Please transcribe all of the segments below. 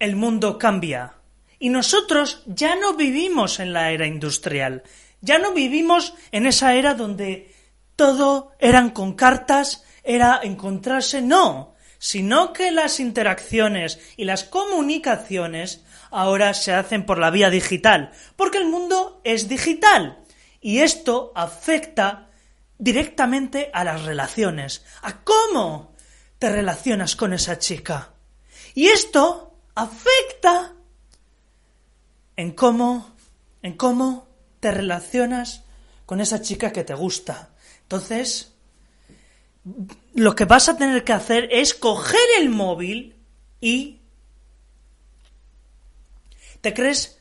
el mundo cambia. Y nosotros ya no vivimos en la era industrial, ya no vivimos en esa era donde todo eran con cartas, era encontrarse, no, sino que las interacciones y las comunicaciones ahora se hacen por la vía digital, porque el mundo es digital y esto afecta directamente a las relaciones, a cómo te relacionas con esa chica. Y esto afecta en cómo, en cómo te relacionas con esa chica que te gusta. Entonces, lo que vas a tener que hacer es coger el móvil y ¿Te crees?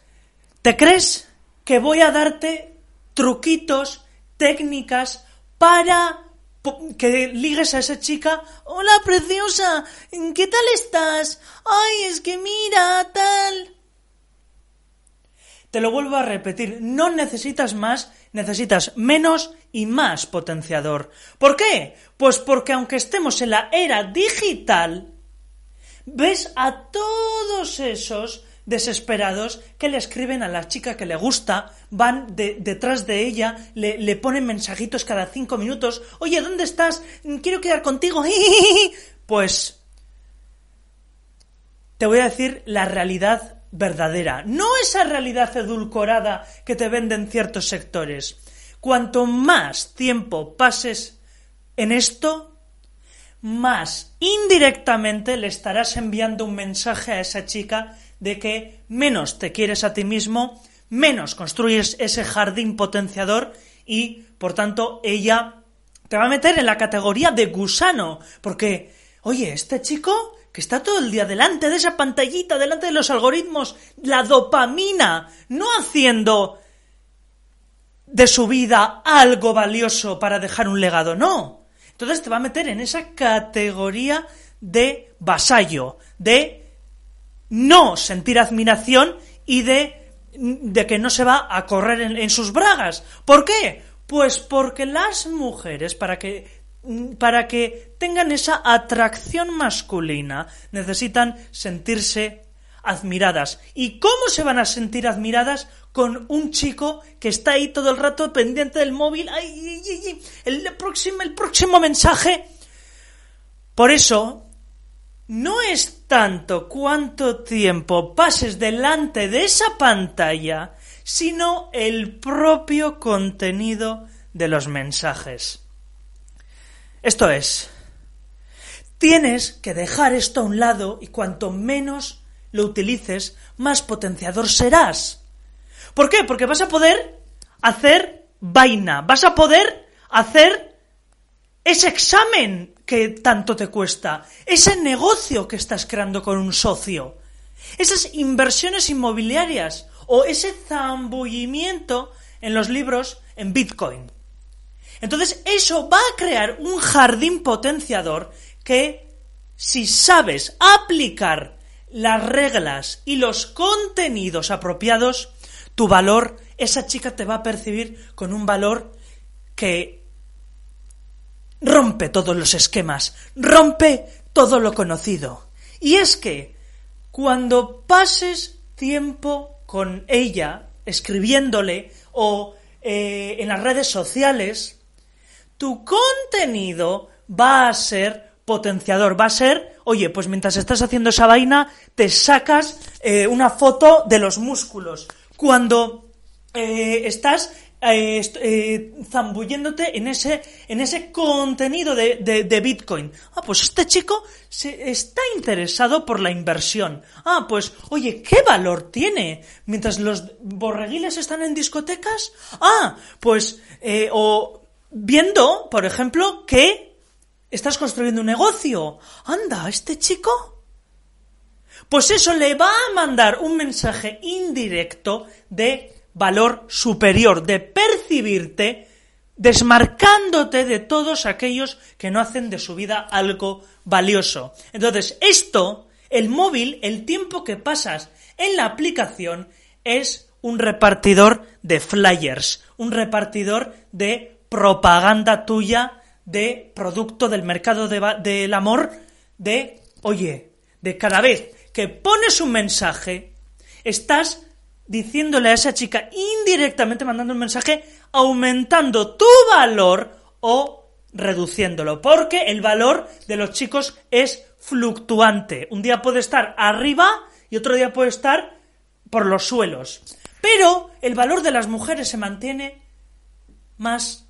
¿Te crees que voy a darte truquitos, técnicas para que ligues a esa chica, hola preciosa, ¿qué tal estás? Ay, es que mira, tal. Te lo vuelvo a repetir, no necesitas más, necesitas menos y más potenciador. ¿Por qué? Pues porque aunque estemos en la era digital, ves a todos esos desesperados que le escriben a la chica que le gusta, van detrás de ella, le, le, ponen mensajitos cada cinco minutos, oye, ¿dónde estás? Quiero quedar contigo. Pues te voy a decir la realidad verdadera, no esa realidad edulcorada que te venden ciertos sectores. Cuanto más tiempo pases en esto, más indirectamente le estarás enviando un mensaje a esa chica de que menos te quieres a ti mismo, menos construyes ese jardín potenciador y, por tanto, ella te va a meter en la categoría de gusano, porque, oye, este chico que está todo el día delante de esa pantallita, delante de los algoritmos, la dopamina, no haciendo de su vida algo valioso para dejar un legado, no. Entonces te va a meter en esa categoría de vasallo, de no sentir admiración y de, de que no se va a correr en, sus bragas. ¿Por qué? Pues porque las mujeres, para que para que tengan esa atracción masculina, necesitan sentirse admiradas. ¿Y cómo se van a sentir admiradas con un chico que está ahí todo el rato pendiente del móvil? ¡Ay, el, próximo, el próximo mensaje! Por eso, no es tanto cuánto tiempo pases delante de esa pantalla, sino el propio contenido de los mensajes. Esto es, tienes que dejar esto a un lado y cuanto menos lo utilices, más potenciador serás. ¿Por qué? Porque vas a poder hacer vaina, vas a poder hacer ese examen que tanto te cuesta, ese negocio que estás creando con un socio, esas inversiones inmobiliarias o ese zambullimiento en los libros en Bitcoin. Entonces eso va a crear un jardín potenciador que si sabes aplicar las reglas y los contenidos apropiados, tu valor, esa chica te va a percibir con un valor que rompe todos los esquemas, rompe todo lo conocido. Y es que cuando pases tiempo con ella, escribiéndole o eh, en las redes sociales, tu contenido va a ser potenciador, va a ser, oye, pues mientras estás haciendo esa vaina, te sacas eh, una foto de los músculos. Cuando eh, estás eh, eh, zambulléndote en ese, en ese contenido de, de, Bitcoin. Ah, pues este chico se, está interesado por la inversión. Ah, pues, oye, ¿qué valor tiene? Mientras los borreguiles están en discotecas. Ah, pues, eh, o viendo, por ejemplo, que estás construyendo un negocio. Anda, este chico Pues eso le va a mandar un mensaje indirecto de valor superior, de percibirte desmarcándote de todos aquellos que no hacen de su vida algo valioso. Entonces, esto, el móvil, el tiempo que pasas en la aplicación, es un repartidor de flyers, un repartidor de propaganda tuya de producto del mercado del amor, de, oye, de cada vez que pones un mensaje, estás diciéndole a esa chica indirectamente, mandando un mensaje, aumentando tu valor o reduciéndolo, porque el valor de los chicos es fluctuante. Un día puede estar arriba y otro día puede estar por los suelos. Pero el valor de las mujeres se mantiene más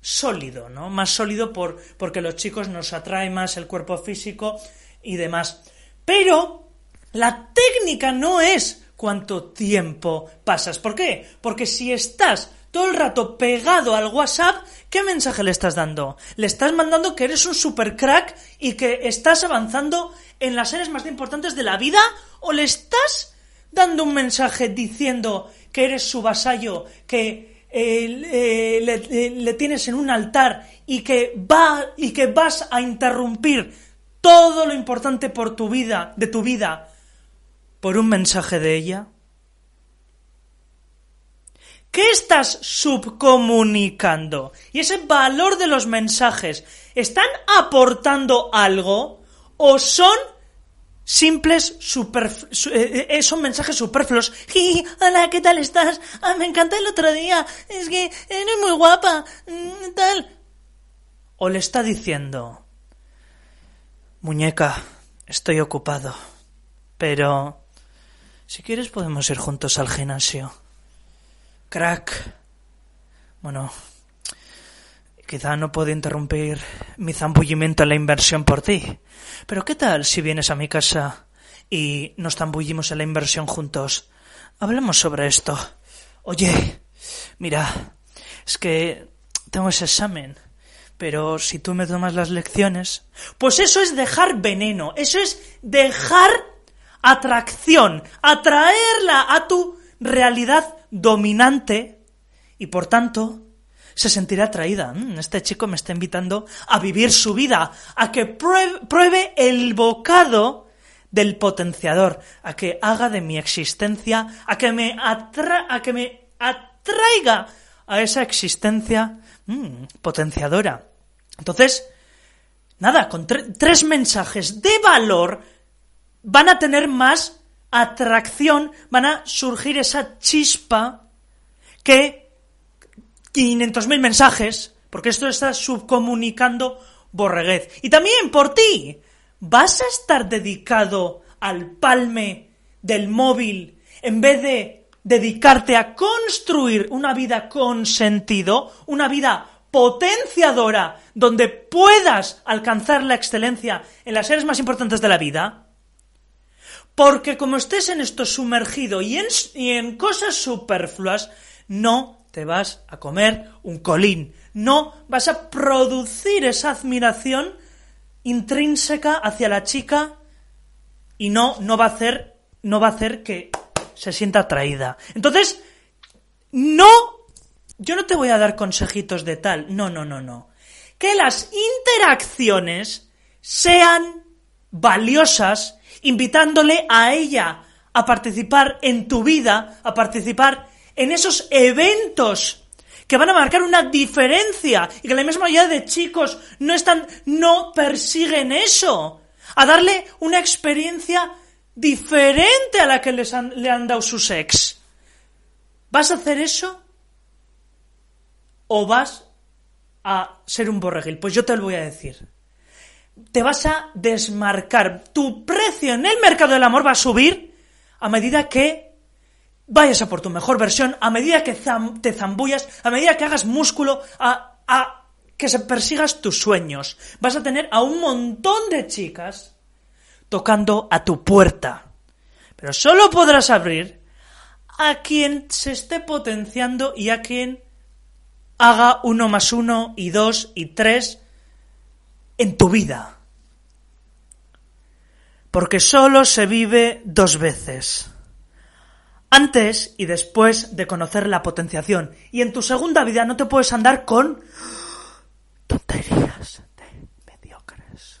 sólido, ¿no? Más sólido por, porque los chicos nos atrae más el cuerpo físico y demás. Pero la técnica no es cuánto tiempo pasas. ¿Por qué? Porque si estás todo el rato pegado al WhatsApp, ¿qué mensaje le estás dando? Le estás mandando que eres un super crack y que estás avanzando en las áreas más importantes de la vida o le estás dando un mensaje diciendo que eres su vasallo, que eh, le, le, tienes en un altar y que va y que vas a interrumpir todo lo importante por tu vida, de tu vida, por un mensaje de ella? ¿Qué estás subcomunicando? Y ese valor de los mensajes, ¿están aportando algo o son simples super, eh, eh, son mensajes superfluos. hola, ¿qué tal estás? Ah, me encanta el otro día. Es que eres muy guapa. Mm, tal. O le está diciendo, muñeca, estoy ocupado, pero si quieres podemos ir juntos al gimnasio. Crack. Bueno, quizá no puedo interrumpir mi zambullimiento en la inversión por ti. Pero ¿qué tal si vienes a mi casa y nos zambullimos en la inversión juntos? Hablemos sobre esto. Oye, mira, es que tengo ese examen. Pero si tú me tomas las lecciones, pues eso es dejar veneno, eso es dejar atracción, atraerla a tu realidad dominante y por tanto se sentirá atraída. Mm, este chico me está invitando a vivir su vida, a que pruebe, el bocado del potenciador, a que haga de mi existencia, a que me, a que me atraiga a esa existencia mm, potenciadora. Entonces, nada, con tres mensajes de valor van a tener más atracción, van a surgir esa chispa que 500.000 mensajes, porque esto está subcomunicando borreguez. Y también por ti, ¿vas a estar dedicado al palme del móvil en vez de dedicarte a construir una vida con sentido, una vida potenciadora, donde puedas alcanzar la excelencia en las áreas más importantes de la vida? Porque como estés en esto sumergido y en, cosas superfluas, no te vas a comer un colín. No vas a producir esa admiración intrínseca hacia la chica y no, no va a hacer, no va a hacer que se sienta atraída. Entonces, no, yo no te voy a dar consejitos de tal. No, no, no, no. Que las interacciones sean valiosas invitándole a ella a participar en tu vida, a participar en esos eventos que van a marcar una diferencia y que la misma mayoría de chicos no están, no persiguen eso, a darle una experiencia diferente a la que les han, le han dado sus ex. ¿Vas a hacer eso? ¿O vas a ser un borreguil? Pues yo te lo voy a decir te vas a desmarcar. Tu precio en el mercado del amor va a subir a medida que vayas a por tu mejor versión, a medida que te zambullas, a medida que hagas músculo, a, a que se persigas tus sueños. Vas a tener a un montón de chicas tocando a tu puerta. Pero solo podrás abrir a quien se esté potenciando y a quien haga uno más uno y dos y tres en tu vida. porque solo se vive dos veces. Antes y después de conocer la potenciación. Y en tu segunda vida no te puedes andar con tonterías de mediocres.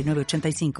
906985.